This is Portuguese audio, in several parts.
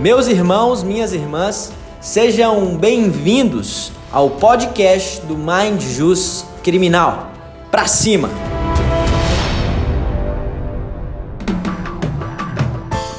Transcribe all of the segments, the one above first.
Meus irmãos, minhas irmãs, sejam bem-vindos ao podcast do Mind Jus Criminal. Pra cima!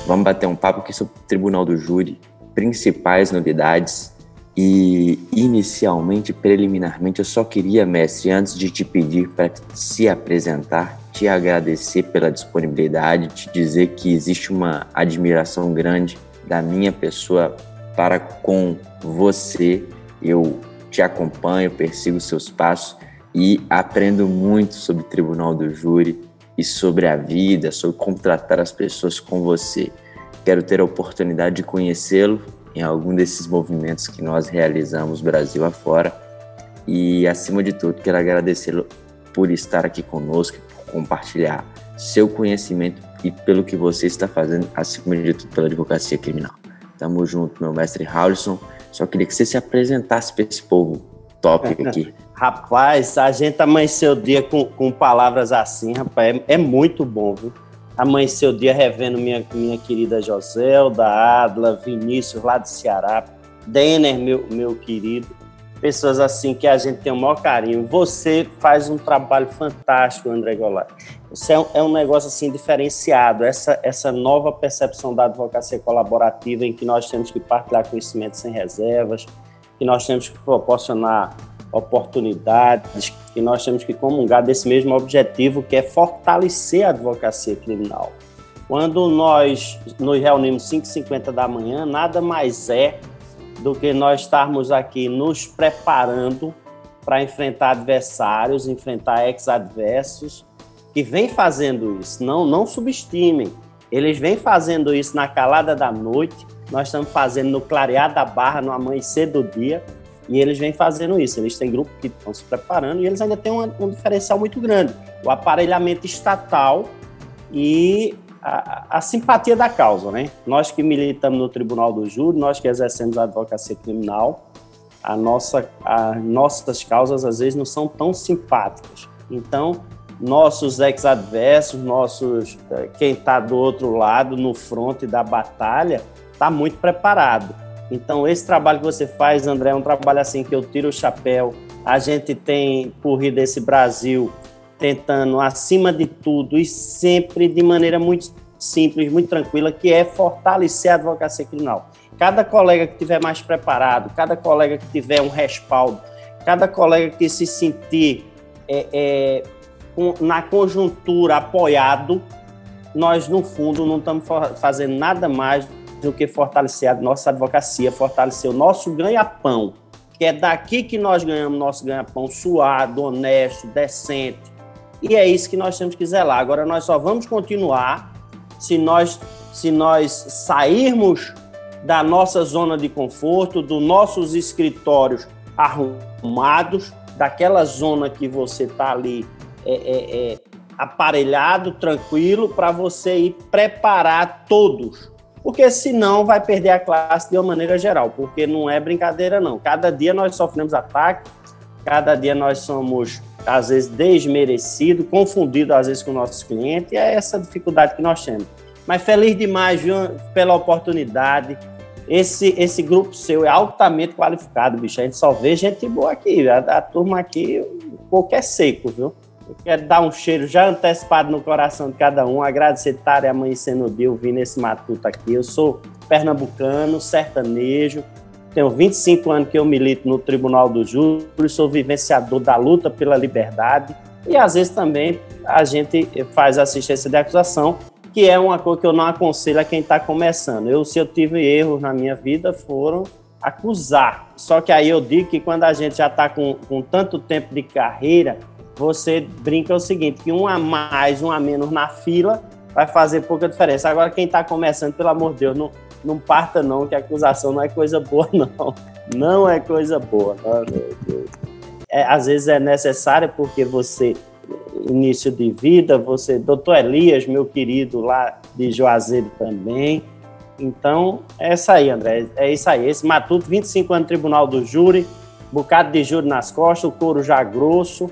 Vamos bater um papo aqui sobre o Tribunal do Júri, principais novidades e inicialmente, preliminarmente, eu só queria, mestre, antes de te pedir para se apresentar, te agradecer pela disponibilidade, te dizer que existe uma admiração grande da minha pessoa para com você. Eu te acompanho, persigo seus passos e aprendo muito sobre Tribunal do Júri e sobre a vida, sobre como tratar as pessoas com você. Quero ter a oportunidade de conhecê-lo em algum desses movimentos que nós realizamos Brasil afora. E, acima de tudo, quero agradecê-lo por estar aqui conosco, por compartilhar seu conhecimento e pelo que você está fazendo, acima de tudo, pela advocacia criminal. Tamo junto, meu mestre Howlison. Só queria que você se apresentasse para esse povo top aqui. Rapaz, a gente amanheceu o dia com, com palavras assim, rapaz, é, é muito bom, viu? Amanheceu o dia revendo minha, minha querida Joselda, Adla, Vinícius lá do Ceará, Denner, meu, meu querido. Pessoas assim que a gente tem o maior carinho. Você faz um trabalho fantástico, André Goulart. Você é um, é um negócio assim diferenciado, essa, essa nova percepção da advocacia colaborativa em que nós temos que partilhar conhecimento sem reservas, que nós temos que proporcionar oportunidades, que nós temos que comungar desse mesmo objetivo, que é fortalecer a advocacia criminal. Quando nós nos reunimos 5h50 da manhã, nada mais é do que nós estarmos aqui nos preparando para enfrentar adversários, enfrentar ex-adversos, que vem fazendo isso. Não, não subestimem. Eles vêm fazendo isso na calada da noite, nós estamos fazendo no clarear da barra, no amanhecer do dia, e eles vêm fazendo isso. Eles têm grupos que estão se preparando e eles ainda têm um, um diferencial muito grande: o aparelhamento estatal e a, a, simpatia da causa, né? Nós que militamos no Tribunal do Júri, nós que exercemos a advocacia criminal, a nossa, as nossas causas às vezes não são tão simpáticas. Então, nossos ex-adversos, nossos eh, quem está do outro lado, no fronte da batalha, está muito preparado. Então, esse trabalho que você faz, André, é um trabalho assim que eu tiro o chapéu. A gente tem corrido esse Brasil tentando, acima de tudo, e sempre de maneira muito simples, muito tranquila, que é fortalecer a advocacia criminal. Cada colega que tiver mais preparado, cada colega que tiver um respaldo, cada colega que se sentir é, é, na conjuntura apoiado, nós, no fundo, não estamos fazendo nada mais do que fortalecer a nossa advocacia, fortalecer o nosso ganha-pão, que é daqui que nós ganhamos nosso ganha-pão suado, honesto, decente. E é isso que nós temos que zelar. Agora, nós só vamos continuar se nós, se nós sairmos da nossa zona de conforto, dos nossos escritórios arrumados, daquela zona que você está ali é, é, é, aparelhado, tranquilo, para você ir preparar todos porque senão vai perder a classe de uma maneira geral, porque não é brincadeira não. Cada dia nós sofremos ataque, cada dia nós somos às vezes desmerecidos, confundidos às vezes com nossos clientes, e é essa dificuldade que nós temos. Mas feliz demais viu, pela oportunidade. Esse, esse grupo seu é altamente qualificado, bicho. A gente só vê gente boa aqui. A, a turma aqui, é seco, viu? Quero dar um cheiro já antecipado no coração de cada um, agradecer estar amanhecendo o dia ouvindo esse matuto aqui. Eu sou pernambucano, sertanejo, tenho 25 anos que eu milito no Tribunal do Júri, sou vivenciador da luta pela liberdade e às vezes também a gente faz assistência de acusação, que é uma coisa que eu não aconselho a quem está começando. Eu, se eu tive erros na minha vida, foram acusar. Só que aí eu digo que quando a gente já está com, com tanto tempo de carreira, você brinca o seguinte, que um a mais, um a menos na fila vai fazer pouca diferença. Agora, quem está começando, pelo amor de Deus, não, não parta não, que a acusação não é coisa boa, não. Não é coisa boa. É, às vezes é necessário porque você, início de vida, você, doutor Elias, meu querido lá de Juazeiro também. Então, é isso aí, André, é isso aí. Esse Matuto, 25 anos no Tribunal do Júri, bocado de júri nas costas, o couro já grosso,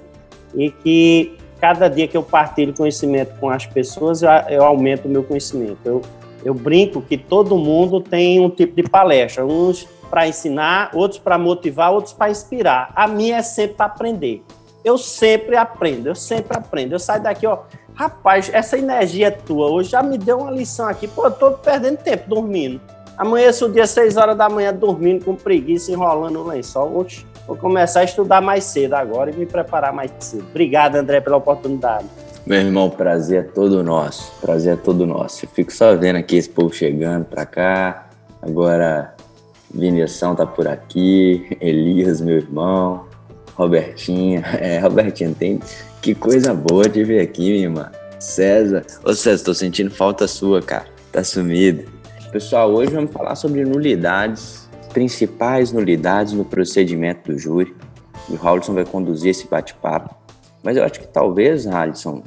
e que cada dia que eu partilho conhecimento com as pessoas, eu, eu aumento o meu conhecimento. Eu, Eu brinco que todo mundo tem um tipo de palestra, uns para ensinar, outros para motivar, outros para inspirar. A minha é sempre para aprender. Eu sempre aprendo, eu sempre aprendo. Eu saio daqui, ó, rapaz, essa energia é tua hoje já me deu uma lição aqui. Pô, eu tô perdendo tempo dormindo. Amanheço o dia 6 horas da manhã dormindo com preguiça, enrolando o lençol. Oxe, vou começar a estudar mais cedo agora e me preparar mais cedo. Obrigado, André, pela oportunidade. Meu irmão, prazer é todo nosso. Prazer é todo nosso. Eu fico só vendo aqui esse povo chegando pra cá. Agora, Vinição tá por aqui. Elias, meu irmão. Robertinha. É, Robertinha, tem. Que coisa boa de ver aqui, minha irmã. César. Ô, César, tô sentindo falta sua, cara. Tá sumido. Pessoal, hoje vamos falar sobre nulidades, principais nulidades no procedimento do júri. E o Raulson vai conduzir esse bate-papo. Mas eu acho que talvez, Alisson,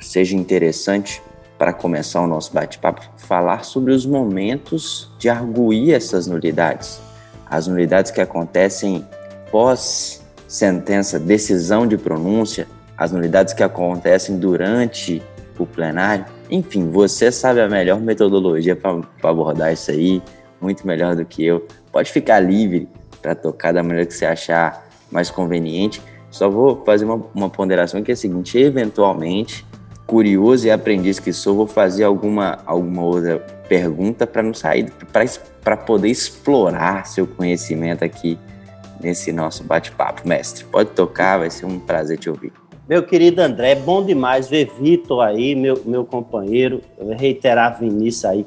seja interessante para começar o nosso bate-papo falar sobre os momentos de arguir essas nulidades. As nulidades que acontecem pós sentença, decisão de pronúncia, as nulidades que acontecem durante o plenário. Enfim, você sabe a melhor metodologia para abordar isso aí, muito melhor do que eu. Pode ficar livre para tocar da maneira que você achar mais conveniente. Só vou fazer uma, uma ponderação que é a seguinte: eventualmente, curioso e aprendiz que sou, vou fazer alguma, alguma outra pergunta para não sair, para poder explorar seu conhecimento aqui nesse nosso bate-papo. Mestre, pode tocar, vai ser um prazer te ouvir. Meu querido André, é bom demais ver Vitor aí, meu, meu companheiro, reiterar Vinícius aí.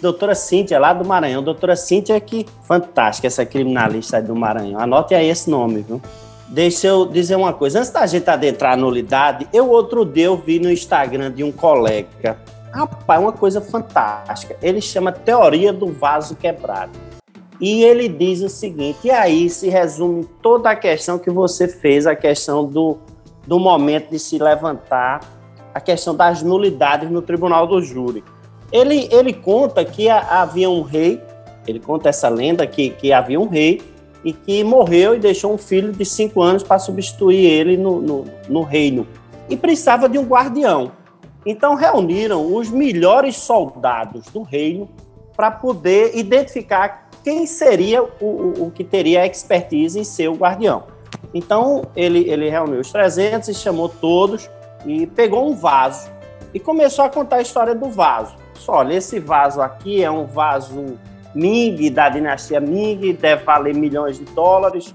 Doutora Cíntia, lá do Maranhão. Doutora Cíntia, que fantástica, essa criminalista aí do Maranhão. Anote aí esse nome, viu? Deixa eu dizer uma coisa. Antes da gente adentrar a nulidade, eu outro dia eu vi no Instagram de um colega. Rapaz, uma coisa fantástica. Ele chama Teoria do Vaso Quebrado. E ele diz o seguinte, e aí se resume toda a questão que você fez, a questão do, do momento de se levantar, a questão das nulidades no tribunal do júri. Ele, ele conta que havia um rei, ele conta essa lenda que, que havia um rei e que morreu e deixou um filho de cinco anos para substituir ele no, no, no reino. E precisava de um guardião. Então reuniram os melhores soldados do reino para poder identificar quem seria o, o, o, que teria expertise em ser o guardião. Então ele, ele reuniu os 300 e chamou todos e pegou um vaso e começou a contar a história do vaso. Só, olha, esse vaso aqui é um vaso Ming, da dinastia Ming, deve valer milhões de dólares.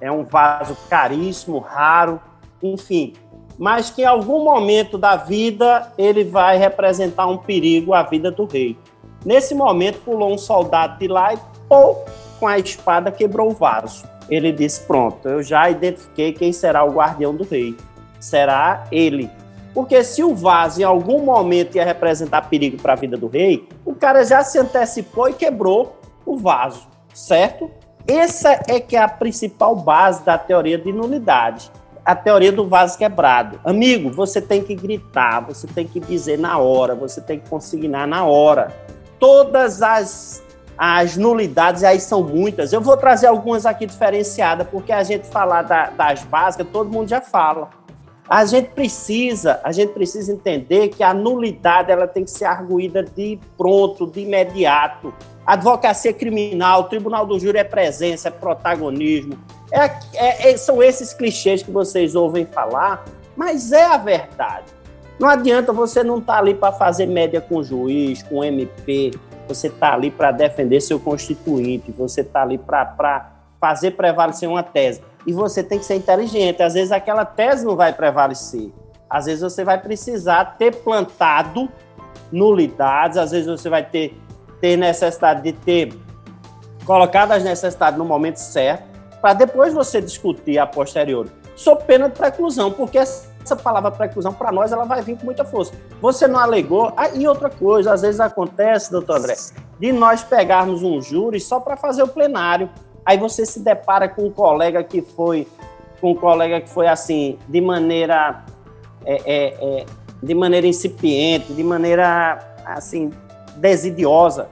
É um vaso caríssimo, raro, enfim. Mas que em algum momento da vida ele vai representar um perigo à vida do rei. Nesse momento, pulou um soldado de lá e, pô, com a espada quebrou o vaso. Ele disse: Pronto, eu já identifiquei quem será o guardião do rei. Será ele. Porque se o vaso em algum momento ia representar perigo para a vida do rei, o cara já se antecipou e quebrou o vaso, certo? Essa é que é a principal base da teoria de nulidade, a teoria do vaso quebrado. Amigo, você tem que gritar, você tem que dizer na hora, você tem que consignar na hora. Todas as as nulidades aí são muitas. Eu vou trazer algumas aqui diferenciadas, porque a gente falar da, das básicas, todo mundo já fala. A gente precisa, a gente precisa entender que a nulidade ela tem que ser arguída de pronto, de imediato. Advocacia criminal, tribunal do júri é presença, é protagonismo. É, é, é, são esses clichês que vocês ouvem falar, mas é a verdade. Não adianta você não estar tá ali para fazer média com o juiz, com o MP, você está ali para defender seu constituinte, você está ali para fazer prevalecer uma tese. E você tem que ser inteligente. Às vezes aquela tese não vai prevalecer. Às vezes você vai precisar ter plantado nulidades, às vezes você vai ter, ter necessidade de ter colocado as necessidades no momento certo, para depois você discutir a posteriori. Sob pena de preclusão, porque palavra preclusão, para nós, ela vai vir com muita força. Você não alegou. Ah, e outra coisa, às vezes acontece, doutor André, de nós pegarmos um júri só para fazer o plenário. Aí você se depara com um colega que foi, com um colega que foi assim, de maneira, é, é, é, de maneira incipiente, de maneira assim desidiosa.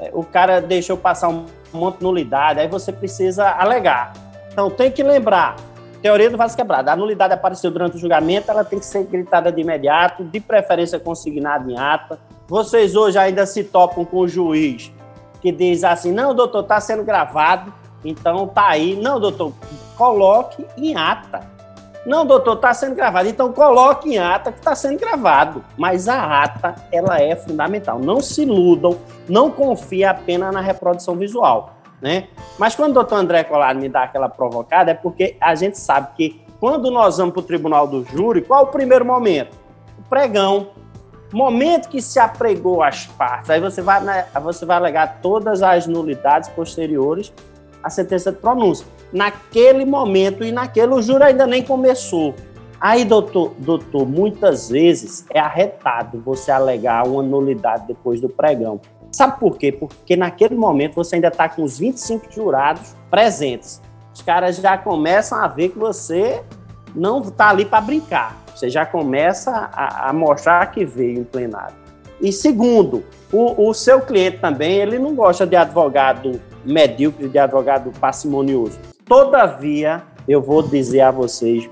É, o cara deixou passar um monte de nulidade, aí você precisa alegar. Então tem que lembrar, teoria do vaso quebrado. A nulidade apareceu durante o julgamento, ela tem que ser gritada de imediato, de preferência consignada em ata. Vocês hoje ainda se topam com o juiz que diz assim: não, doutor, está sendo gravado, então tá aí. Não, doutor, coloque em ata. Não, doutor, está sendo gravado. Então coloque em ata que está sendo gravado. Mas a ata, ela é fundamental. Não se iludam, não confie apenas na reprodução visual. Né? Mas quando o doutor André Colar me dá aquela provocada, é porque a gente sabe que quando nós vamos para o tribunal do júri, qual o primeiro momento? O pregão. Momento que se apregou as partes, aí você vai, né, você vai alegar todas as nulidades posteriores à sentença de pronúncia. Naquele momento e naquele, o júri ainda nem começou. Aí, doutor, doutor, muitas vezes é arretado você alegar uma nulidade depois do pregão. Sabe por quê? Porque naquele momento você ainda está com os 25 jurados presentes. Os caras já começam a ver que você não está ali para brincar. Você já começa a, a, mostrar que veio em plenário. E segundo, o, o, seu cliente também, ele não gosta de advogado medíocre, de advogado parcimonioso. Todavia, eu vou dizer a vocês,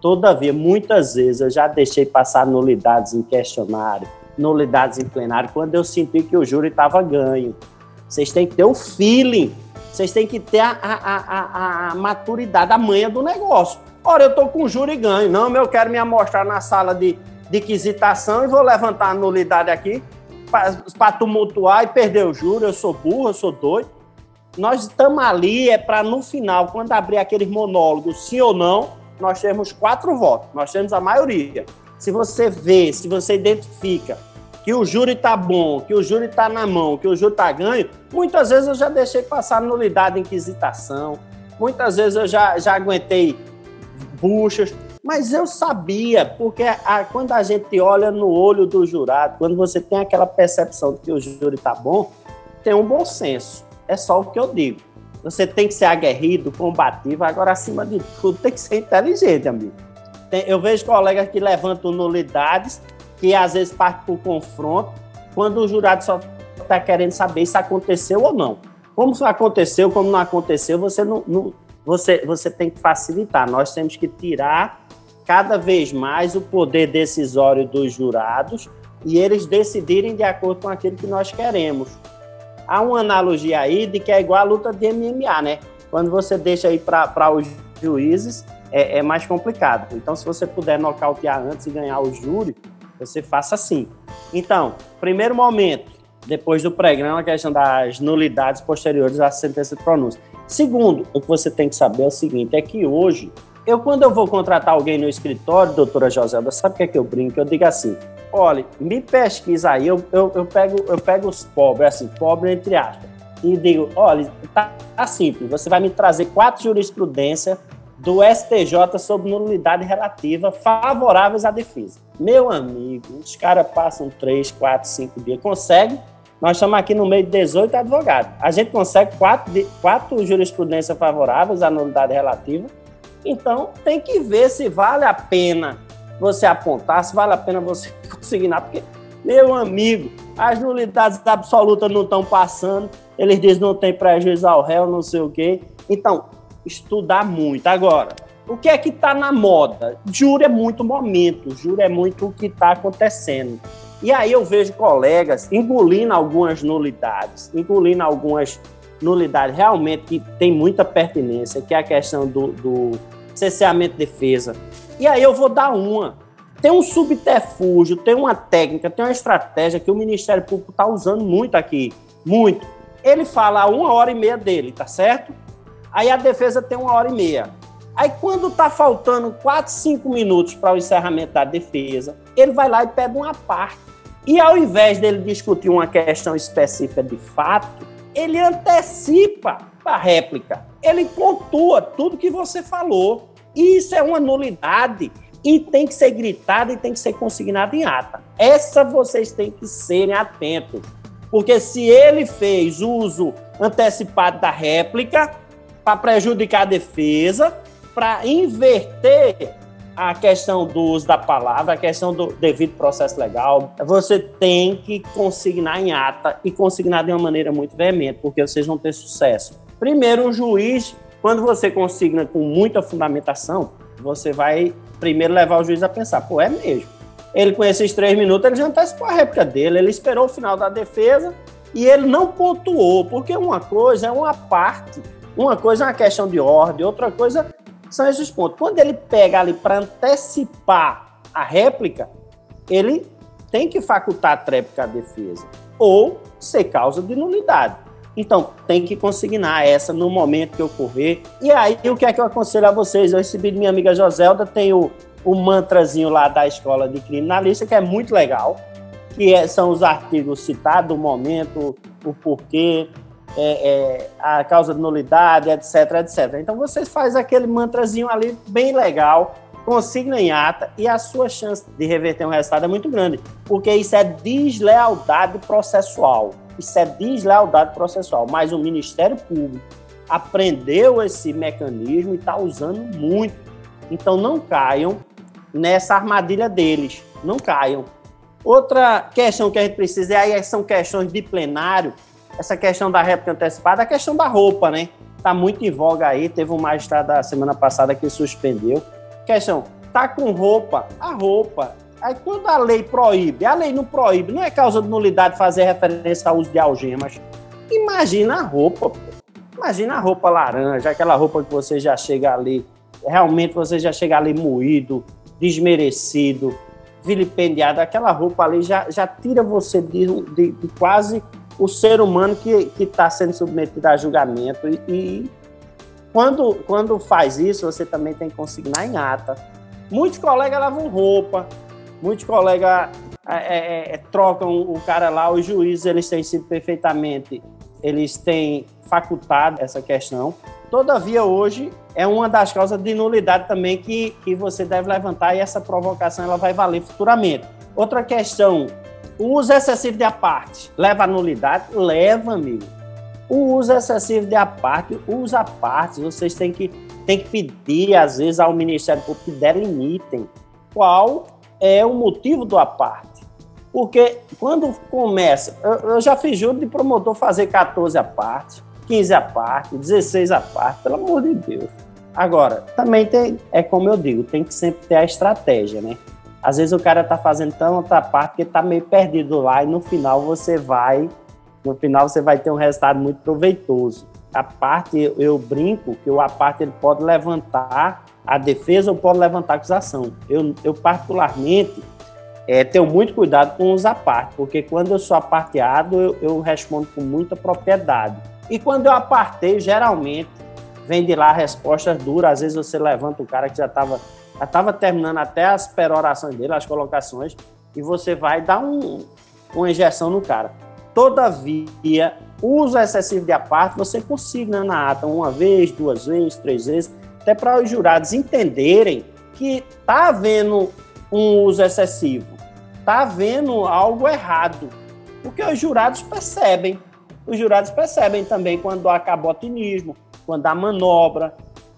todavia, muitas vezes eu já deixei passar nulidades em questionário, nulidades em plenário, quando eu senti que o júri estava ganho. Vocês têm que ter o feeling, vocês têm que ter a, a, a, a maturidade, a manha do negócio. Ora, eu estou com juro e ganho. Não, eu quero me amostrar na sala de, de quisitação e vou levantar a nulidade aqui para tumultuar e perder o juro. Eu sou burro, eu sou doido. Nós estamos ali é para, no final, quando abrir aqueles monólogos, sim ou não, nós temos quatro votos, nós temos a maioria. Se você vê, se você identifica que o júri está bom, que o júri está na mão, que o júri está ganho, muitas vezes eu já deixei passar nulidade em quisitação, muitas vezes eu já, já aguentei buchas, mas eu sabia, porque a, quando a gente olha no olho do jurado, quando você tem aquela percepção de que o júri está bom, tem um bom senso. É só o que eu digo. Você tem que ser aguerrido, combativo, agora, acima de tudo, tem que ser inteligente, amigo. Tem, eu vejo colegas que levantam nulidades, que às vezes partem para o confronto, quando o jurado só está querendo saber se aconteceu ou não. Como aconteceu, como não aconteceu, você não, não você, você tem que facilitar. Nós temos que tirar cada vez mais o poder decisório dos jurados e eles decidirem de acordo com aquilo que nós queremos. Há uma analogia aí de que é igual a luta de MMA, né? Quando você deixa aí para os juízes, é, é, mais complicado. Então, se você puder nocautear antes e ganhar o júri, você faça assim. Então, primeiro momento, depois do pregão, a questão das nulidades posteriores à sentença de pronúncia. Segundo, o que você tem que saber é o seguinte: é que hoje, eu, quando eu vou contratar alguém no escritório, doutora Joselda, sabe o que é que eu brinco? Eu digo assim: olha, me pesquisa aí, eu, eu, eu, pego, eu pego os pobres, assim, pobre entre aspas, e digo: olha, tá, tá simples, você vai me trazer quatro jurisprudências do STJ sobre nulidade relativa favoráveis à defesa. Meu amigo, os caras passam três, quatro, cinco dias, consegue nós estamos aqui no meio de 18 advogados. A gente consegue quatro, quatro jurisprudências favoráveis à nulidade relativa. Então, tem que ver se vale a pena você apontar, se vale a pena você consignar, porque, meu amigo, as nulidades absolutas não estão passando, eles dizem não tem prejuízo ao réu, não sei o quê. Então, estudar muito. Agora, o que é que está na moda? Júri é muito momento, júri é muito o que está acontecendo. E aí eu vejo colegas engolindo algumas nulidades, engolindo algumas nulidades realmente que tem muita pertinência, que é a questão do, do cesseamento de defesa. E aí eu vou dar uma. Tem um subterfúgio, tem uma técnica, tem uma estratégia que o Ministério Público está usando muito aqui, muito. Ele fala uma hora e meia dele, tá certo? Aí a defesa tem uma hora e meia. Aí quando está faltando 4, 5 minutos para o encerramento da defesa, ele vai lá e pega uma parte e ao invés dele discutir uma questão específica de fato, ele antecipa a réplica. Ele pontua tudo que você falou. E isso é uma nulidade e tem que ser gritada e tem que ser consignada em ata. Essa vocês têm que serem atentos. Porque se ele fez uso antecipado da réplica para prejudicar a defesa, para inverter a questão do uso da palavra, a questão do devido processo legal, você tem que consignar em ata e consignar de uma maneira muito veemente, porque vocês vão ter sucesso. Primeiro, o juiz, quando você consigna com muita fundamentação, você vai primeiro levar o juiz a pensar, pô, é mesmo. Ele, com esses três minutos, ele já antecipou a réplica dele. Ele esperou o final da defesa e ele não pontuou, porque uma coisa é uma parte, uma coisa é uma questão de ordem, outra coisa são esses pontos. Quando ele pega ali para antecipar a réplica, ele tem que facultar a tréplica à defesa ou ser causa de nulidade. Então, tem que consignar essa no momento que ocorrer. E aí, o que é que eu aconselho a vocês? Eu recebi de minha amiga Joselda, tem o, o mantrazinho lá da escola de criminalista, que é muito legal, que é, são os artigos citados, o momento, o porquê, é, é, a causa de nulidade, etc, etc. Então, vocês fazem aquele mantrazinho ali bem legal, consigna em ata e a sua chance de reverter um resultado é muito grande, porque isso é deslealdade processual. Isso é deslealdade processual. Mas o Ministério Público aprendeu esse mecanismo e está usando muito. Então não caiam nessa armadilha deles. Não caiam. Outra questão que a gente precisa, é aí são questões de plenário, essa questão da réplica antecipada, a questão da roupa, né? Está muito em voga aí. Teve um magistrado da semana passada que suspendeu. Questão, tá com roupa, a roupa. Aí quando a lei proíbe, a lei não proíbe, não é causa de nulidade fazer referência ao uso de algemas. Imagina a roupa, pô. Imagina a roupa laranja, aquela roupa que você já chega ali, realmente você já chega ali moído, desmerecido, vilipendiado. Aquela roupa ali já, já tira você de, de, de quase o ser humano que está sendo submetido a julgamento e, e quando, quando faz isso, você também tem que consignar em ata. Muitos colegas lavam roupa, muitos colegas é, é, é, trocam o cara lá, os juízes eles têm sido perfeitamente, eles têm facultado essa questão. Todavia, hoje é uma das causas de nulidade também que, que você deve levantar e essa provocação ela vai valer futuramente. Outra questão, o uso excessivo de aparte leva a nulidade? Leva, amigo. O uso excessivo de aparte, uso a parte, vocês têm que, têm que pedir, às vezes, ao Ministério Público que delimitem qual é o motivo do aparte. Porque quando começa, eu, eu já fiz juro de promotor fazer 14 a parte, 15 a parte, 16 a pelo amor de Deus. Agora, também tem, é como eu digo, tem que sempre ter a estratégia, né? Às vezes o cara tá fazendo tanta parte que tá meio perdido lá e no final você vai no final você vai ter um resultado muito proveitoso. A parte, eu, brinco que o a parte ele pode levantar a defesa ou pode levantar a acusação. Eu, eu particularmente, é, tenho muito cuidado com os apartes, porque quando eu sou aparteado, eu, eu respondo com muita propriedade. E quando eu apartei, geralmente, vem de lá respostas duras. Às vezes você levanta o cara que já estava já tava terminando até as perorações dele, as colocações, e você vai dar um, uma injeção no cara. Todavia, uso excessivo de aparte você consigna na ata uma vez, duas vezes, três vezes, até para os jurados entenderem que está havendo um uso excessivo, está havendo algo errado, porque os jurados percebem. Os jurados percebem também quando há cabotinismo, quando há manobra,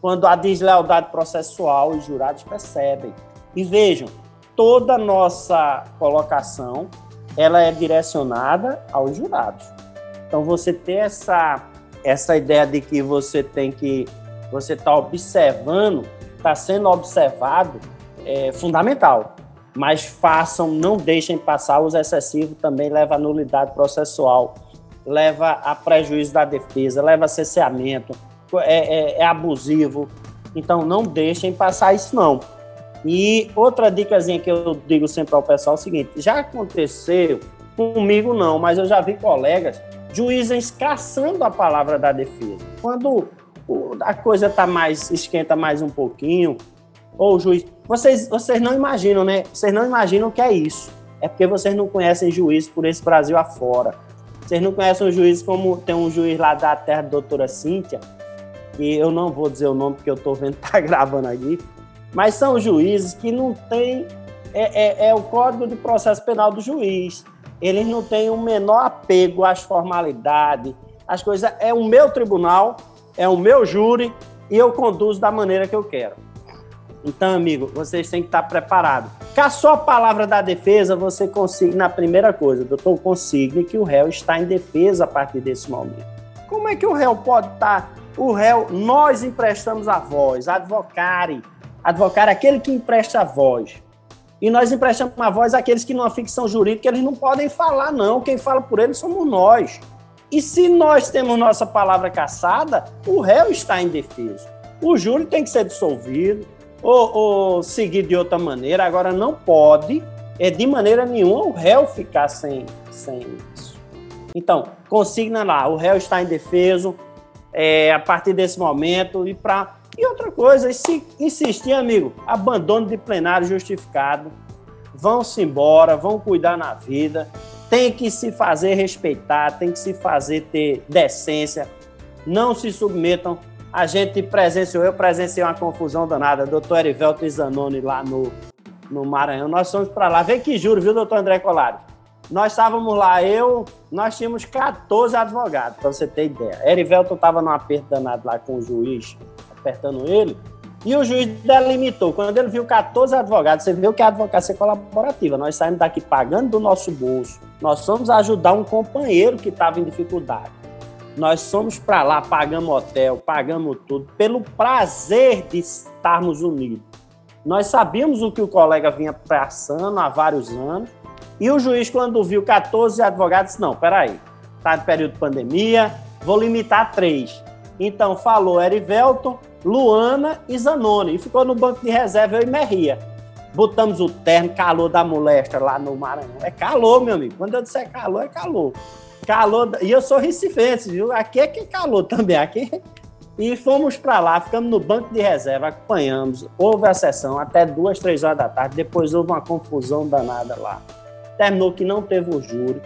quando há deslealdade processual, os jurados percebem. E vejam, toda nossa colocação ela é direcionada aos jurados. Então você ter essa essa ideia de que você tem que você está observando, está sendo observado, é fundamental. Mas façam, não deixem passar os excessivos, também leva a nulidade processual, leva a prejuízo da defesa, leva a cesseamento, é, é, é abusivo. Então não deixem passar isso não. E outra dicasinha que eu digo sempre ao pessoal é o seguinte: já aconteceu comigo não, mas eu já vi colegas juízes caçando a palavra da defesa. Quando a coisa tá mais esquenta mais um pouquinho, ou o juiz, vocês vocês não imaginam, né? Vocês não imaginam o que é isso. É porque vocês não conhecem juízes por esse Brasil afora. Vocês não conhecem um juiz como tem um juiz lá da terra doutora Cíntia, que eu não vou dizer o nome porque eu estou vendo tá gravando aqui, mas são juízes que não têm. É, é, é, o Código de Processo Penal do juiz. Eles não têm o menor apego às formalidades, as coisas. É o meu tribunal, é o meu júri e eu conduzo da maneira que eu quero. Então, amigo, vocês têm que estar preparados. Caçou a palavra da defesa, você consiga, na primeira coisa, doutor, consigne que o réu está em defesa a partir desse momento. Como é que o réu pode estar? O réu, nós emprestamos a voz, advocare, Advocar é aquele que empresta a voz. E nós emprestamos a voz àqueles que numa ficção jurídica eles não podem falar, não. Quem fala por eles somos nós. E se nós temos nossa palavra caçada, o réu está indefeso. O júri tem que ser dissolvido ou, ou seguir de outra maneira. Agora, não pode, é, de maneira nenhuma, o réu ficar sem, sem isso. Então, consigna lá, o réu está indefeso é, a partir desse momento e para e outra coisa, se insistir, amigo, abandono de plenário justificado, vão-se embora, vão cuidar na vida, tem que se fazer respeitar, tem que se fazer ter decência, não se submetam. A gente presenciou, eu presenciei uma confusão danada, doutor Erivelto Zanoni lá no, no Maranhão, nós fomos para lá, vem que juro, viu, doutor André Colares? Nós estávamos lá, eu, nós tínhamos 14 advogados, para você ter ideia. Erivelto estava num aperto danado lá com o juiz, apertando ele, e o juiz delimitou. Quando ele viu 14 advogados, você viu que a advocacia é colaborativa. Nós saímos daqui pagando do nosso bolso. Nós fomos ajudar um companheiro que estava em dificuldade. Nós fomos para lá, pagamos hotel, pagamos tudo, pelo prazer de estarmos unidos. Nós sabíamos o que o colega vinha passando há vários anos. E o juiz, quando viu 14 advogados, disse: não, peraí, está de período de pandemia, vou limitar três. Então falou Erivelton, Luana e Zanoni. E ficou no banco de reserva eu e Merria. Botamos o terno, calor da moléstia lá no Maranhão. É calor, meu amigo. Quando eu disser calor, é calor. Calor. E eu sou recifense, viu? Aqui é que é calor também. Aqui. E fomos para lá, ficamos no banco de reserva, acompanhamos. Houve a sessão até duas, três horas da tarde. Depois houve uma confusão danada lá. Terminou que não teve o júri.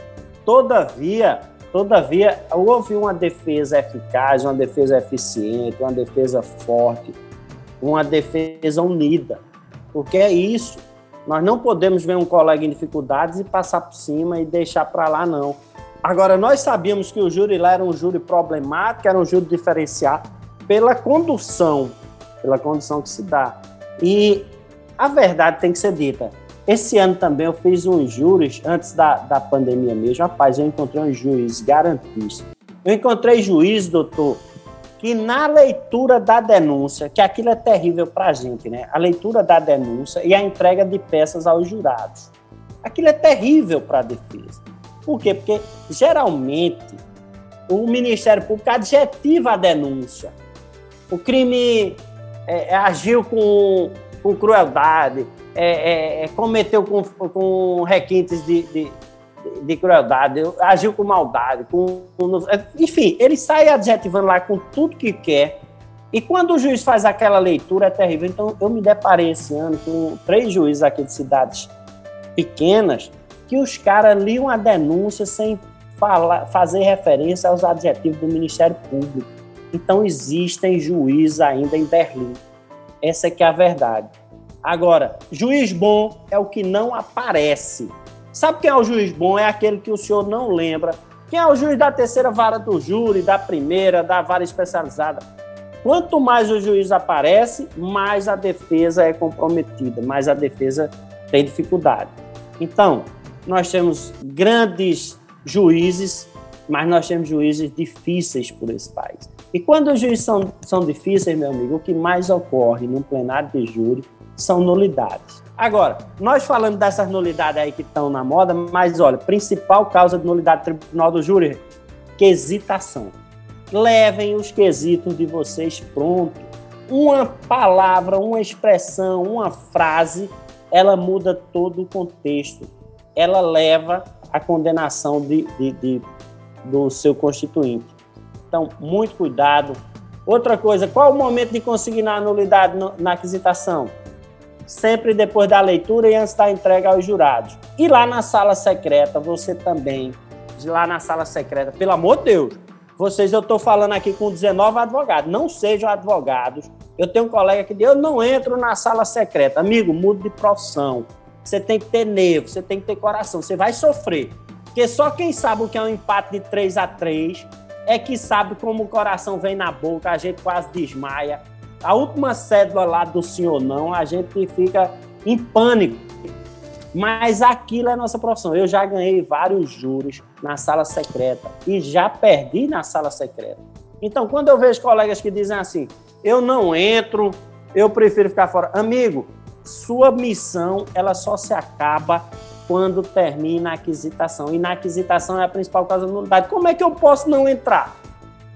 Todavia, Todavia, houve uma defesa eficaz, uma defesa eficiente, uma defesa forte, uma defesa unida. Porque é isso. Nós não podemos ver um colega em dificuldades e passar por cima e deixar para lá, não. Agora, nós sabíamos que o júri lá era um júri problemático, era um júri diferenciado pela condução, pela condução que se dá. E a verdade tem que ser dita. Esse ano também eu fiz uns juros, antes da, da pandemia mesmo. Rapaz, eu encontrei um juiz garantista. Eu encontrei juiz, doutor, que na leitura da denúncia, que aquilo é terrível para a gente, né? A leitura da denúncia e a entrega de peças aos jurados. Aquilo é terrível para a defesa. Por quê? Porque geralmente o Ministério Público adjetiva a denúncia. O crime é, agiu com, com crueldade, é, é, é, cometeu com, com requintes de, de, de, crueldade, agiu com maldade, com, com, enfim, ele sai adjetivando lá com tudo que quer. E quando o juiz faz aquela leitura é terrível. Então, eu me deparei esse ano com três juízes aqui de cidades pequenas que os caras liam a denúncia sem falar, fazer referência aos adjetivos do Ministério Público. Então, existem juízes ainda em Berlim. Essa é que é a verdade. Agora, juiz bom é o que não aparece. Sabe quem é o juiz bom? É aquele que o senhor não lembra. Quem é o juiz da terceira vara do júri, da primeira, da vara especializada? Quanto mais o juiz aparece, mais a defesa é comprometida, mais a defesa tem dificuldade. Então, nós temos grandes juízes, mas nós temos juízes difíceis por esse país. E quando os juízes são, são difíceis, meu amigo, o que mais ocorre no plenário de júri são nulidades. Agora, nós falando dessas nulidades aí que estão na moda, mas olha, principal causa de nulidade do tribunal do júri, quesitação. Levem os quesitos de vocês pronto. Uma palavra, uma expressão, uma frase, ela muda todo o contexto. Ela leva à condenação de, de, de do seu constituinte. Então, muito cuidado. Outra coisa, qual o momento de consignar a nulidade na aquisitação? Sempre depois da leitura e antes da entrega aos jurados. E lá na sala secreta, você também, lá na sala secreta, pelo amor de Deus, vocês, eu estou falando aqui com 19 advogados, não sejam advogados. Eu tenho um colega que diz, eu não entro na sala secreta. Amigo, mude de profissão. Você tem que ter nervo, você tem que ter coração, você vai sofrer. Porque só quem sabe o que é um empate de 3 a 3 é que sabe como o coração vem na boca, a gente quase desmaia a última cédula lá do sim ou não, a gente fica em pânico. Mas aquilo é nossa profissão. Eu já ganhei vários juros na sala secreta e já perdi na sala secreta. Então, quando eu vejo colegas que dizem assim, eu não entro, eu prefiro ficar fora. Amigo, sua missão ela só se acaba quando termina a aquisitação. E na aquisitação é a principal causa da nulidade. Como é que eu posso não entrar?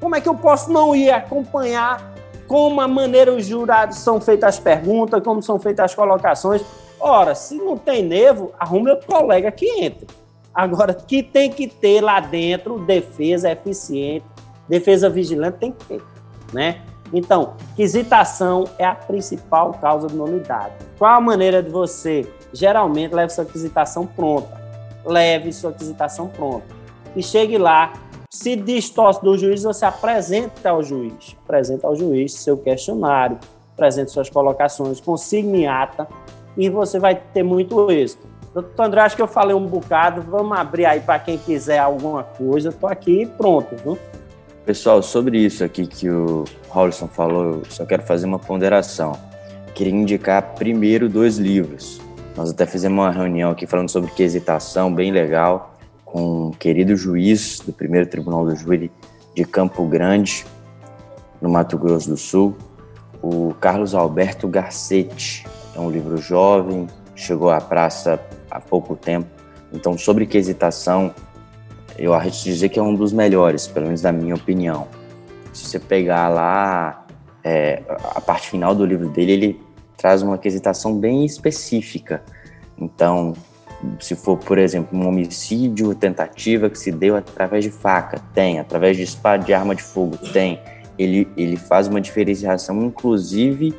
Como é que eu posso não ir acompanhar como a maneira os jurados são feitas as perguntas, como são feitas as colocações? Ora, se não tem nevo, arrume outro colega que entre. Agora, que tem que ter lá dentro defesa eficiente, defesa vigilante tem que ter, né? Então, quisitação é a principal causa de nulidade. Qual a maneira de você, geralmente, leve sua quisitação pronta? Leve sua quisitação pronta. E chegue lá, se distorce do juiz, você apresenta ao juiz. Apresenta ao juiz seu questionário, apresente suas colocações, consigne ata e você vai ter muito êxito. Doutor André, acho que eu falei um bocado. Vamos abrir aí para quem quiser alguma coisa. Estou aqui pronto, viu? Pessoal, sobre isso aqui que o Rolson falou, eu só quero fazer uma ponderação. Queria indicar primeiro dois livros. Nós até fizemos uma reunião aqui falando sobre quesitação, bem legal, com um querido juiz do primeiro Tribunal do Júri de Campo Grande, no Mato Grosso do Sul, o Carlos Alberto Garcetti. É um livro jovem, chegou à praça há pouco tempo. Então, sobre quesitação, eu arrisco dizer que é um dos melhores, pelo menos na minha opinião. Se você pegar lá é, a parte final do livro dele, ele traz uma quesitação bem específica. Então, se for, por exemplo, um homicídio, tentativa que se deu através de faca, tem, através de espada de arma de fogo, tem. Ele, ele faz uma diferenciação, inclusive,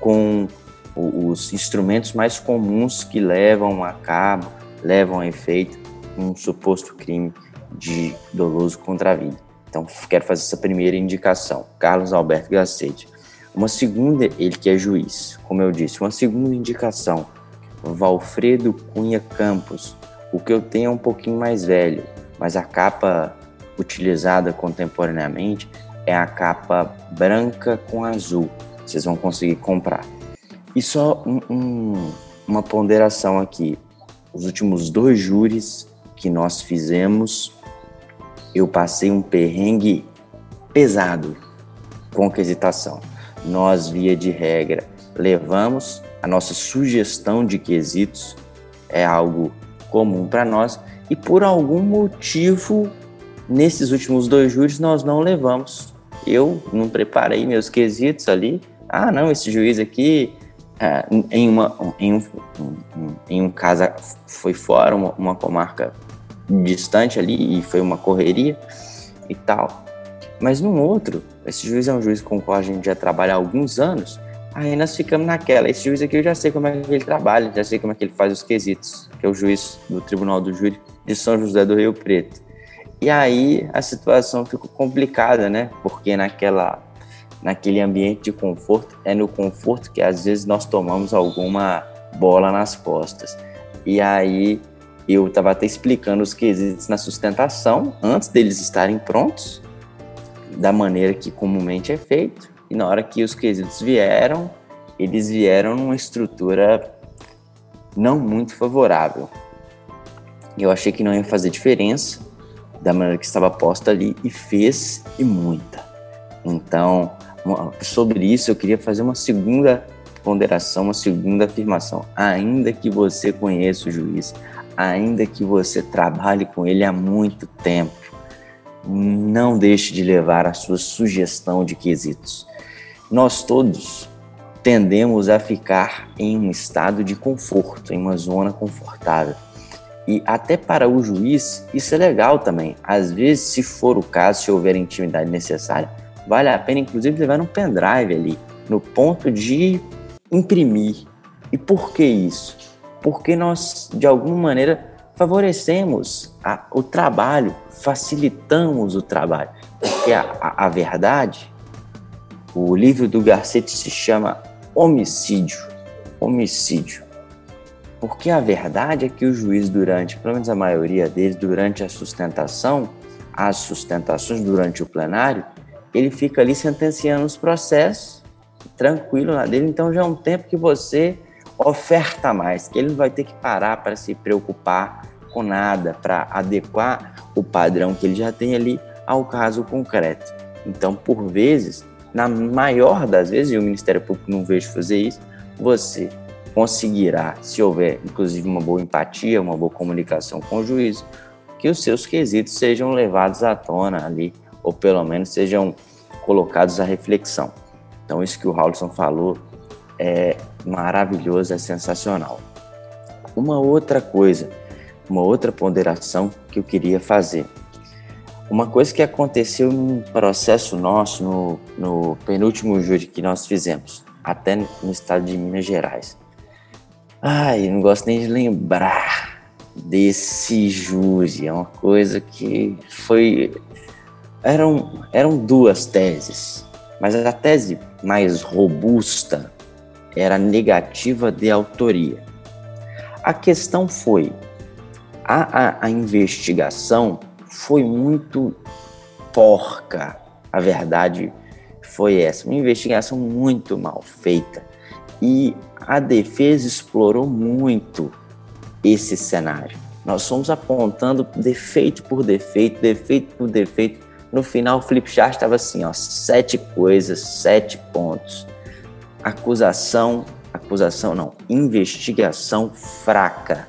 com os instrumentos mais comuns que levam a cabo, levam a efeito um suposto crime de doloso contra a vida. Então, quero fazer essa primeira indicação. Carlos Alberto Gacete. Uma segunda, ele que é juiz, como eu disse. Uma segunda indicação, Valfredo Cunha Campos. O que eu tenho é um pouquinho mais velho, mas a capa utilizada contemporaneamente é a capa branca com azul. Vocês vão conseguir comprar. E só um, um, uma ponderação aqui. Os últimos dois júris que nós fizemos eu passei um perrengue pesado com quesitação. Nós, via de regra, levamos a nossa sugestão de quesitos, é algo comum para nós, e por algum motivo, nesses últimos dois júris, nós não levamos. Eu não preparei meus quesitos ali. Ah, não, esse juiz aqui, é, em, uma, em, um, em um caso, foi fora, uma, uma comarca distante ali e foi uma correria e tal. Mas num outro, esse juiz é um juiz com o qual a gente já trabalha há alguns anos, aí nós ficamos naquela. Esse juiz aqui eu já sei como é que ele trabalha, já sei como é que ele faz os quesitos, que é o juiz do Tribunal do Júri de São José do Rio Preto. E aí a situação ficou complicada, né? Porque naquela naquele ambiente de conforto, é no conforto que às vezes nós tomamos alguma bola nas costas. E aí eu estava até explicando os quesitos na sustentação antes deles estarem prontos, da maneira que comumente é feito. E na hora que os quesitos vieram, eles vieram numa estrutura não muito favorável. Eu achei que não ia fazer diferença da maneira que estava posta ali e fez e muita. Então, sobre isso eu queria fazer uma segunda ponderação, uma segunda afirmação. Ainda que você conheça o juiz, ainda que você trabalhe com ele há muito tempo, não deixe de levar a sua sugestão de quesitos. Nós todos tendemos a ficar em um estado de conforto, em uma zona confortável. E até para o juiz, isso é legal também. Às vezes, se for o caso, se houver intimidade necessária, vale a pena inclusive levar um pendrive ali, no ponto de imprimir. E por que isso? porque nós, de alguma maneira, favorecemos a, o trabalho, facilitamos o trabalho. Porque a, a, a verdade, o livro do Garcetti se chama Homicídio. Homicídio. Porque a verdade é que o juiz, durante, pelo menos a maioria deles, durante a sustentação, as sustentações durante o plenário, ele fica ali sentenciando os processos, tranquilo na dele. Então já é um tempo que você oferta mais, que ele não vai ter que parar para se preocupar com nada, para adequar o padrão que ele já tem ali ao caso concreto. Então, por vezes, na maior das vezes, e o Ministério Público não vejo fazer isso, você conseguirá, se houver inclusive uma boa empatia, uma boa comunicação com o juiz, que os seus quesitos sejam levados à tona ali, ou pelo menos sejam colocados à reflexão. Então, isso que o Raulson falou é maravilhoso, é sensacional. Uma outra coisa, uma outra ponderação que eu queria fazer. Uma coisa que aconteceu num processo nosso, no, no penúltimo júri que nós fizemos, até no estado de Minas Gerais. Ai, não gosto nem de lembrar desse júri. É uma coisa que foi. Eram, eram duas teses, mas a tese mais robusta era negativa de autoria. A questão foi: a, a, a investigação foi muito porca, a verdade foi essa, uma investigação muito mal feita. E a defesa explorou muito esse cenário. Nós fomos apontando defeito por defeito, defeito por defeito. No final, o flipchart estava assim, ó, sete coisas, sete pontos. Acusação, acusação não, investigação fraca,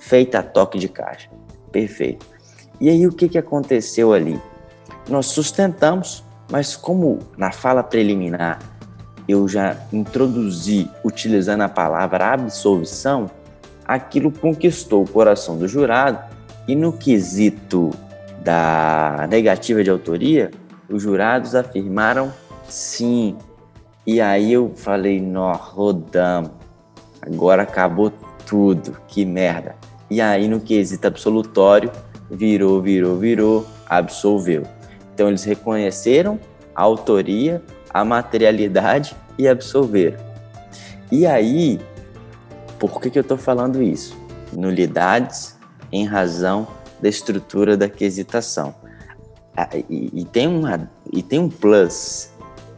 feita a toque de caixa. Perfeito. E aí o que, que aconteceu ali? Nós sustentamos, mas como na fala preliminar eu já introduzi utilizando a palavra absolvição, aquilo conquistou o coração do jurado e no quesito da negativa de autoria, os jurados afirmaram sim. E aí eu falei, nós rodamos, agora acabou tudo, que merda. E aí no quesito absolutório, virou, virou, virou, absolveu. Então eles reconheceram a autoria, a materialidade e absolveram. E aí, por que, que eu estou falando isso? Nulidades em razão da estrutura da quesitação. Ah, e, e, tem uma, e tem um plus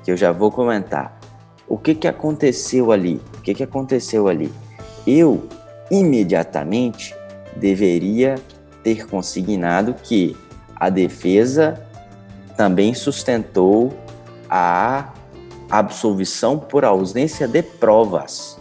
que eu já vou comentar. O que, que aconteceu ali? O que, que aconteceu ali? Eu, imediatamente, deveria ter consignado que a defesa também sustentou a absolvição por ausência de provas.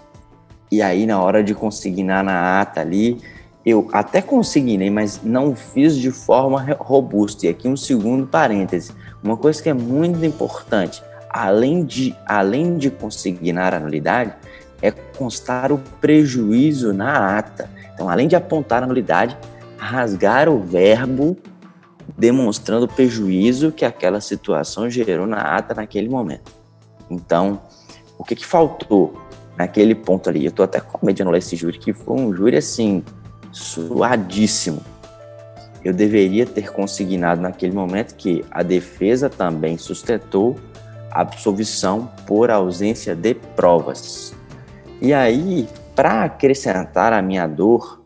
E aí, na hora de consignar na ata ali, eu até consignei, mas não fiz de forma robusta. E aqui um segundo parêntese. Uma coisa que é muito importante, além de, além de consignar a nulidade, é constar o prejuízo na ata. Então, além de apontar a nulidade, rasgar o verbo demonstrando o prejuízo que aquela situação gerou na ata naquele momento. Então, o que, que faltou naquele ponto ali? Eu estou até com medo de anular esse júri, que foi um júri assim, suadíssimo. Eu deveria ter consignado naquele momento que a defesa também sustentou absolvição por ausência de provas. E aí, para acrescentar a minha dor,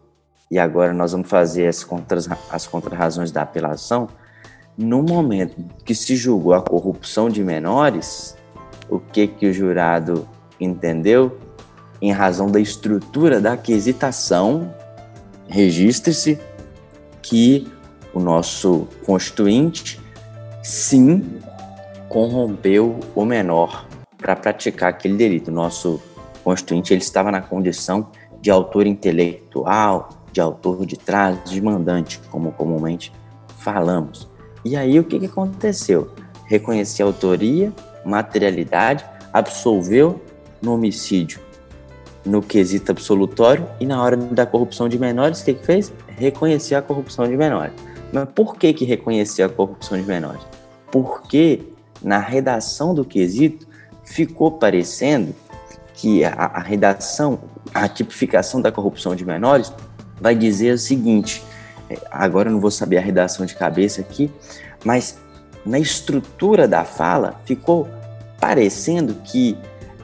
e agora nós vamos fazer as, contra, as contrarrazões da apelação, no momento que se julgou a corrupção de menores, o que, que o jurado entendeu? Em razão da estrutura da aquisitação, registre-se que o nosso constituinte, sim, corrompeu o menor para praticar aquele delito. Nosso constituinte ele estava na condição de autor intelectual, de autor de trás, de mandante, como comumente falamos. E aí o que, que aconteceu? Reconheceu a autoria, materialidade, absolveu no homicídio no quesito absolutório e na hora da corrupção de menores, o que, que fez? Reconhecer a corrupção de menores. Mas por que, que reconheceu a corrupção de menores? Porque na redação do quesito ficou parecendo que a, a redação, a tipificação da corrupção de menores vai dizer o seguinte: é, agora eu não vou saber a redação de cabeça aqui, mas na estrutura da fala ficou parecendo que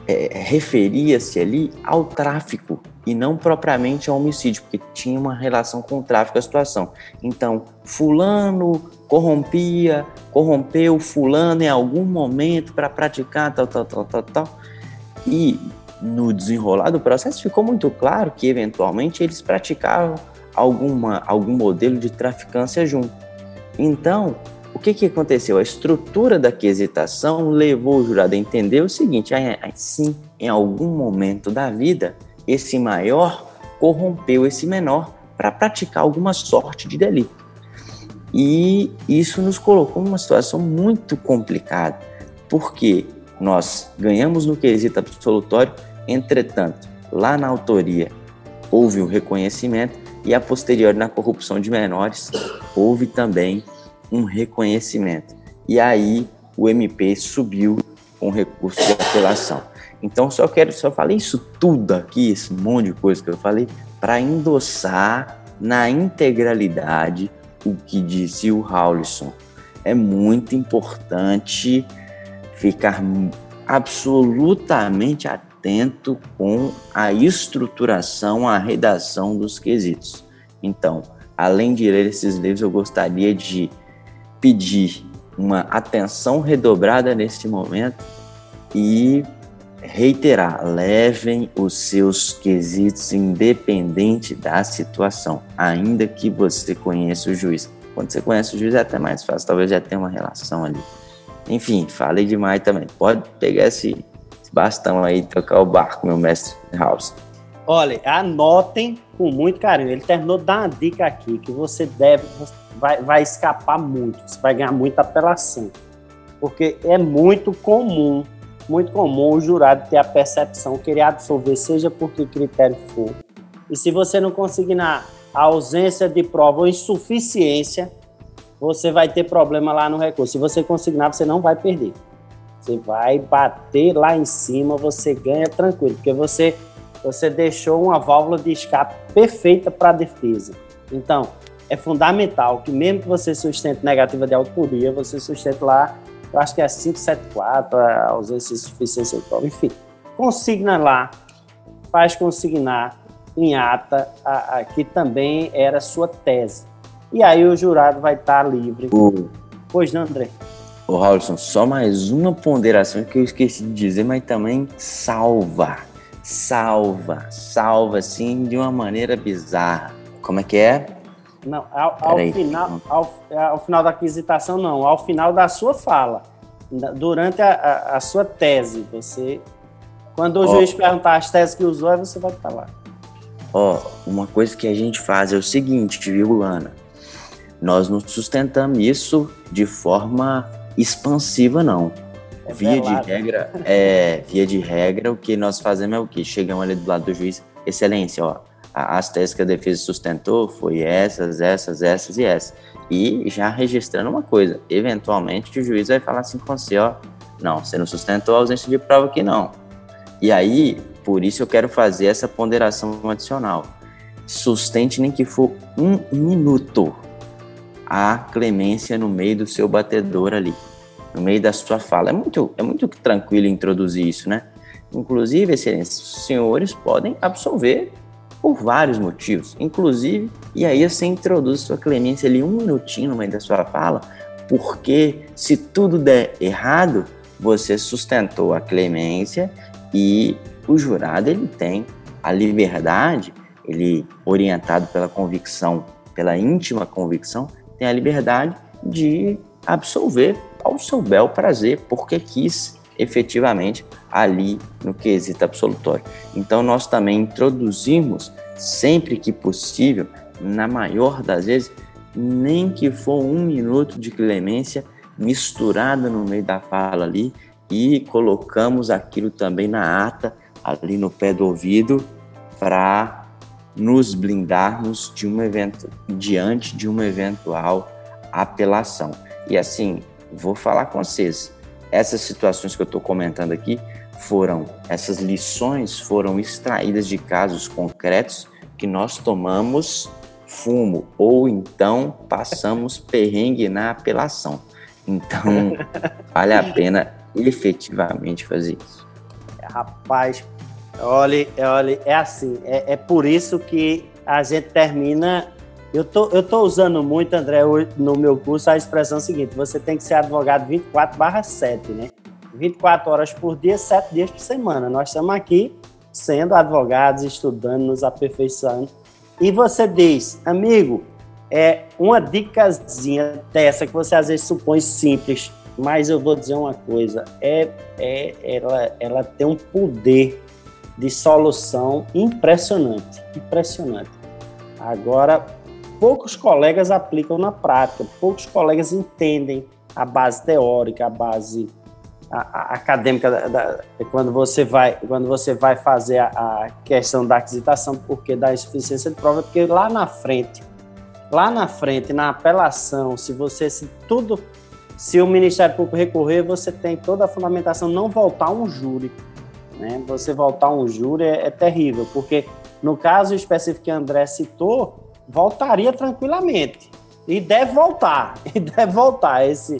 é, referia-se ali ao tráfico e não propriamente ao homicídio, porque tinha uma relação com o tráfico a situação. Então, fulano corrompia, corrompeu fulano em algum momento para praticar tal, tal, tal, tal, tal. E no desenrolar do processo ficou muito claro que eventualmente eles praticavam alguma, algum modelo de traficância junto. Então, o que, que aconteceu? A estrutura da quesitação levou o jurado a entender o seguinte: sim, em algum momento da vida esse maior corrompeu esse menor para praticar alguma sorte de delito. E isso nos colocou numa situação muito complicada, porque nós ganhamos no quesito absolutório, entretanto, lá na autoria houve o reconhecimento e a posteriori na corrupção de menores houve também um reconhecimento. E aí o MP subiu com recurso de apelação. Então só quero, só falei isso tudo aqui, esse monte de coisa que eu falei, para endossar na integralidade o que disse o Raulison. É muito importante ficar absolutamente atento com a estruturação, a redação dos quesitos. Então, além de ler esses livros, eu gostaria de pedir uma atenção redobrada neste momento e reiterar, levem os seus quesitos independente da situação, ainda que você conheça o juiz. Quando você conhece o juiz é até mais fácil, talvez já tenha uma relação ali. Enfim, falei demais também. Pode pegar esse, bastão aí e tocar o barco, meu mestre House. Olha, anotem com muito carinho. Ele terminou de dar uma dica aqui que você deve, vai, vai escapar muito, você vai ganhar muita apelação. Porque é muito comum muito comum o jurado ter a percepção, querer absolver, seja por que critério for. E se você não conseguir na ausência de prova ou insuficiência, você vai ter problema lá no recurso. Se você consignar, você não vai perder. Você vai bater lá em cima, você ganha tranquilo, porque você, você deixou uma válvula de escape perfeita para a defesa. Então, é fundamental que mesmo que você sustente negativa de autoria, você sustente lá eu acho que é 574, a ausência de suficiência prova, enfim. Consigna lá, faz consignar em ata, a, a, que também era sua tese. E aí o jurado vai estar livre. O... Pois não, André? Ô, Raulson, só mais uma ponderação que eu esqueci de dizer, mas também salva. Salva, salva, assim, de uma maneira bizarra. Como é que é? Não, ao, ao final, ao, ao, final da aquisitação, não, ao final da sua fala. Durante a, a, a sua tese, você. Quando o oh. juiz perguntar as teses que usou, aí você vai estar lá. Ó, oh, uma coisa que a gente faz é o seguinte, viu, Lana? Nós não sustentamos isso de forma expansiva, não. É via de regra, é, via de regra, o que nós fazemos é o que? Chegamos ali do lado do juiz, excelência, ó, as teses que a defesa sustentou foi essas, essas, essas e essas. E já registrando uma coisa, eventualmente o juiz vai falar assim com você, ó, não, você não sustentou a ausência de prova aqui não. E aí, por isso eu quero fazer essa ponderação adicional. Sustente nem que for um minuto a clemência no meio do seu batedor ali, no meio da sua fala. É muito, é muito tranquilo introduzir isso, né? Inclusive, excelência, os senhores podem absolver por vários motivos. Inclusive, e aí você introduz sua clemência ali um minutinho no meio da sua fala, porque se tudo der errado, você sustentou a clemência e o jurado ele tem a liberdade, ele orientado pela convicção, pela íntima convicção, tem a liberdade de absolver ao seu bel prazer, porque quis efetivamente ali no quesito absolutório. Então, nós também introduzimos, sempre que possível, na maior das vezes, nem que for um minuto de clemência misturada no meio da fala ali e colocamos aquilo também na ata, ali no pé do ouvido, para nos blindarmos de um evento, diante de uma eventual apelação. E assim, vou falar com vocês, essas situações que eu estou comentando aqui foram, essas lições foram extraídas de casos concretos que nós tomamos fumo ou então passamos perrengue na apelação. Então, vale a pena efetivamente fazer isso. Rapaz, olha, olha, é assim, é, é por isso que a gente termina eu tô, eu tô usando muito, André, no meu curso a expressão seguinte: você tem que ser advogado 24/7, né? 24 horas por dia, 7 dias por semana. Nós estamos aqui sendo advogados, estudando, nos aperfeiçoando. E você diz, amigo, é uma dicasinha dessa que você às vezes supõe simples, mas eu vou dizer uma coisa: é, é ela, ela tem um poder de solução impressionante, impressionante. Agora, poucos colegas aplicam na prática, poucos colegas entendem a base teórica, a base a, a acadêmica da, da, quando você vai quando você vai fazer a, a, questão da aquisitação porque da insuficiência de prova porque lá na frente lá na frente na apelação se você se tudo se o Ministério Público recorrer você tem toda a fundamentação não voltar um júri né? Você voltar um júri é, é terrível porque no caso específico que André citou voltaria tranquilamente e deve voltar e deve voltar esse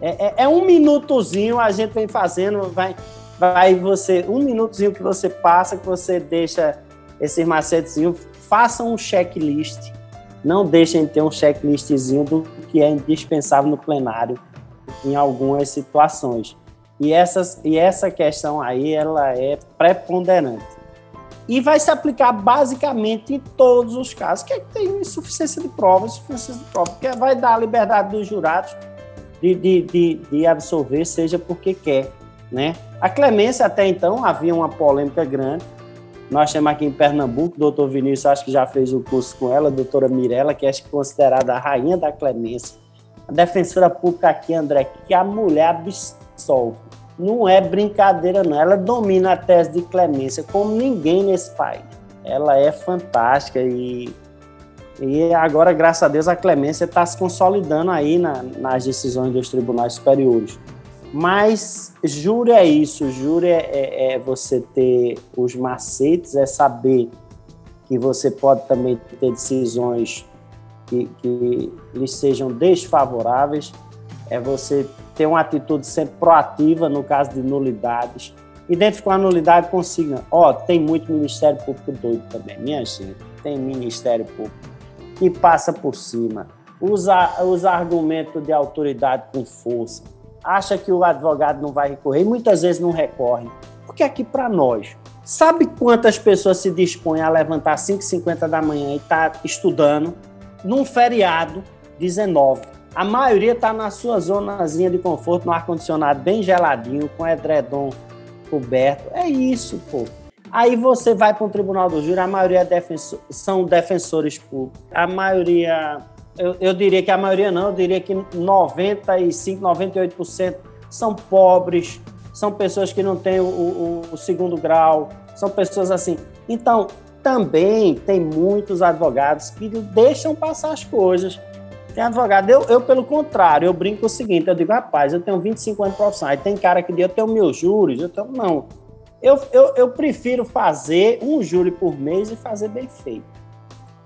é, é, é, um minutozinho a gente vem fazendo, vai, vai você, um minutozinho que você passa, que você deixa esses macetezinhos, faça um checklist. Não deixem de ter um checklistzinho do que é indispensável no plenário em algumas situações. E, essas, e essa questão aí, ela é preponderante. E vai se aplicar basicamente em todos os casos que, é que tem insuficiência de prova, insuficiência de prova, porque vai dar a liberdade dos jurados de, de, de, de absorver, seja porque quer. Né? A clemência, até então, havia uma polêmica grande. Nós temos aqui em Pernambuco, o doutor Vinícius, acho que já fez o curso com ela, a doutora Mirella, que é considerada a rainha da clemência. A defensora pública aqui, André, que a mulher absolve. Não é brincadeira, não. Ela domina a tese de clemência como ninguém nesse país. Ela é fantástica e e agora, graças a Deus, a clemência está se consolidando aí na, nas decisões dos tribunais superiores. Mas júri é isso, júri é, é, é, você ter os macetes, é saber que você pode também ter decisões que, que lhes sejam desfavoráveis, é você ter uma atitude sempre proativa no caso de nulidades, identificar a nulidade consigna. Ó, oh, tem muito Ministério Público doido também, minha gente, tem Ministério Público que passa por cima, usa, usa argumento de autoridade com força, acha que o advogado não vai recorrer, e muitas vezes não recorre. Porque aqui para nós, sabe quantas pessoas se dispõem a levantar às 5h50 da manhã e tá estudando num feriado 19? A maioria está na sua zonazinha de conforto, no ar-condicionado bem geladinho, com edredom coberto. É isso, pô. Aí você vai para o tribunal do júri, a maioria é defensor, são defensores públicos. A maioria, eu, eu, diria que a maioria não, eu diria que 95, 98% são pobres, são pessoas que não têm o, o, o segundo grau, são pessoas assim. Então, também tem muitos advogados que deixam passar as coisas. Tem advogado, eu, eu, pelo contrário, eu brinco o seguinte, eu digo, rapaz, eu tenho 25 anos de profissão, aí tem cara que diz, eu tenho meus júris, eu tenho, não, eu, eu, eu prefiro fazer um júri por mês e fazer bem feito.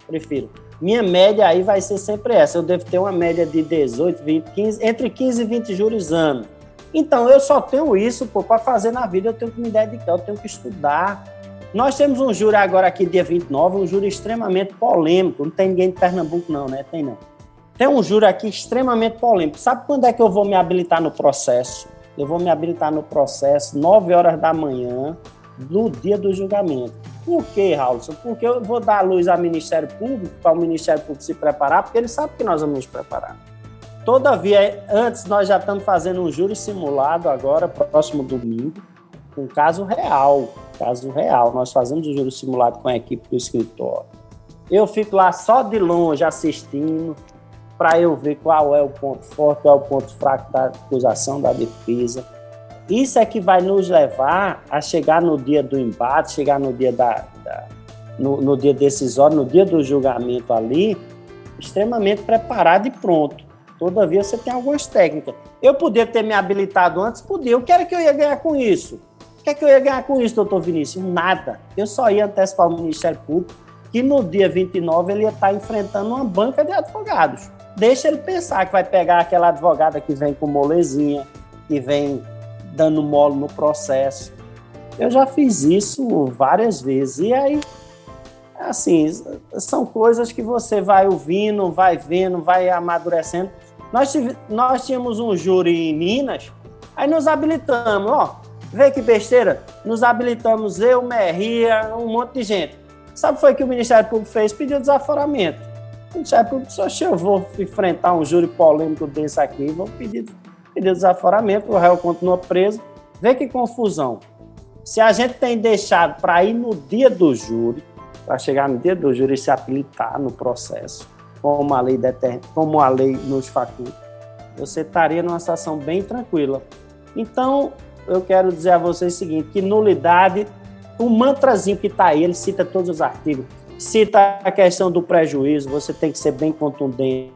Prefiro. Minha média aí vai ser sempre essa. Eu devo ter uma média de 18, 20, 15, entre 15 e 20 júris ano. Então, eu só tenho isso para fazer na vida, eu tenho que me dedicar, eu tenho que estudar. Nós temos um júri agora aqui, dia 29, um júri extremamente polêmico. Não tem ninguém de Pernambuco, não, né? Tem não. Tem um júri aqui extremamente polêmico. Sabe quando é que eu vou me habilitar no processo? eu vou me habilitar no processo 9 horas da manhã do dia do julgamento. Por quê, Raul? Porque eu vou dar luz ao Ministério Público, para o Ministério Público se preparar, porque ele sabe que nós vamos nos preparar. Todavia, antes nós já estamos fazendo um júri simulado agora, próximo domingo, um caso real, caso real. Nós fazemos o júri simulado com a equipe do escritório. Eu fico lá só de longe assistindo, para eu ver qual é o ponto forte, qual é o ponto fraco da acusação, da defesa. Isso é que vai nos levar a chegar no dia do embate, chegar no dia da, da no, no, dia decisório, no dia do julgamento ali, extremamente preparado e pronto. Todavia, você tem algumas técnicas. Eu podia ter me habilitado antes? Podia. O que era que eu ia ganhar com isso? O que é que eu ia ganhar com isso, doutor Vinícius? Nada. Eu só ia antecipar o Ministério Público que no dia 29 ele ia estar enfrentando uma banca de advogados deixa ele pensar que vai pegar aquela advogada que vem com molezinha, que vem dando mole no processo. Eu já fiz isso várias vezes. E aí, assim, são coisas que você vai ouvindo, vai vendo, vai amadurecendo. Nós, tive, nós tínhamos um júri em Minas, aí nos habilitamos, ó, vê que besteira, nos habilitamos eu, Merria, um monte de gente. Sabe foi que o Ministério Público fez? Pediu desaforamento. Público só eu vou enfrentar um júri polêmico desse aqui, vou pedir, pedir desaforamento, o réu continua preso. Vê que confusão. Se a gente tem deixado para ir no dia do júri, para chegar no dia do júri e se habilitar no processo, como a lei, deter... como a lei nos faculta, você estaria numa situação bem tranquila. Então, eu quero dizer a vocês o seguinte, que nulidade, o mantrazinho que está aí, ele cita todos os artigos, cita a questão do prejuízo, você tem que ser bem contundente,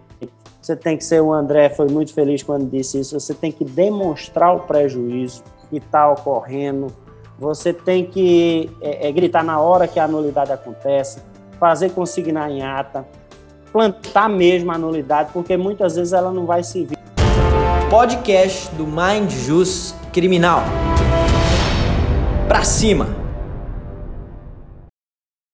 você tem que ser, o André foi muito feliz quando disse isso, você tem que demonstrar o prejuízo que está ocorrendo, você tem que é, é, gritar na hora que a nulidade acontece, fazer consignar em ata, plantar mesmo a nulidade, porque muitas vezes ela não vai servir. Podcast do Mind Jus Criminal. Pra cima!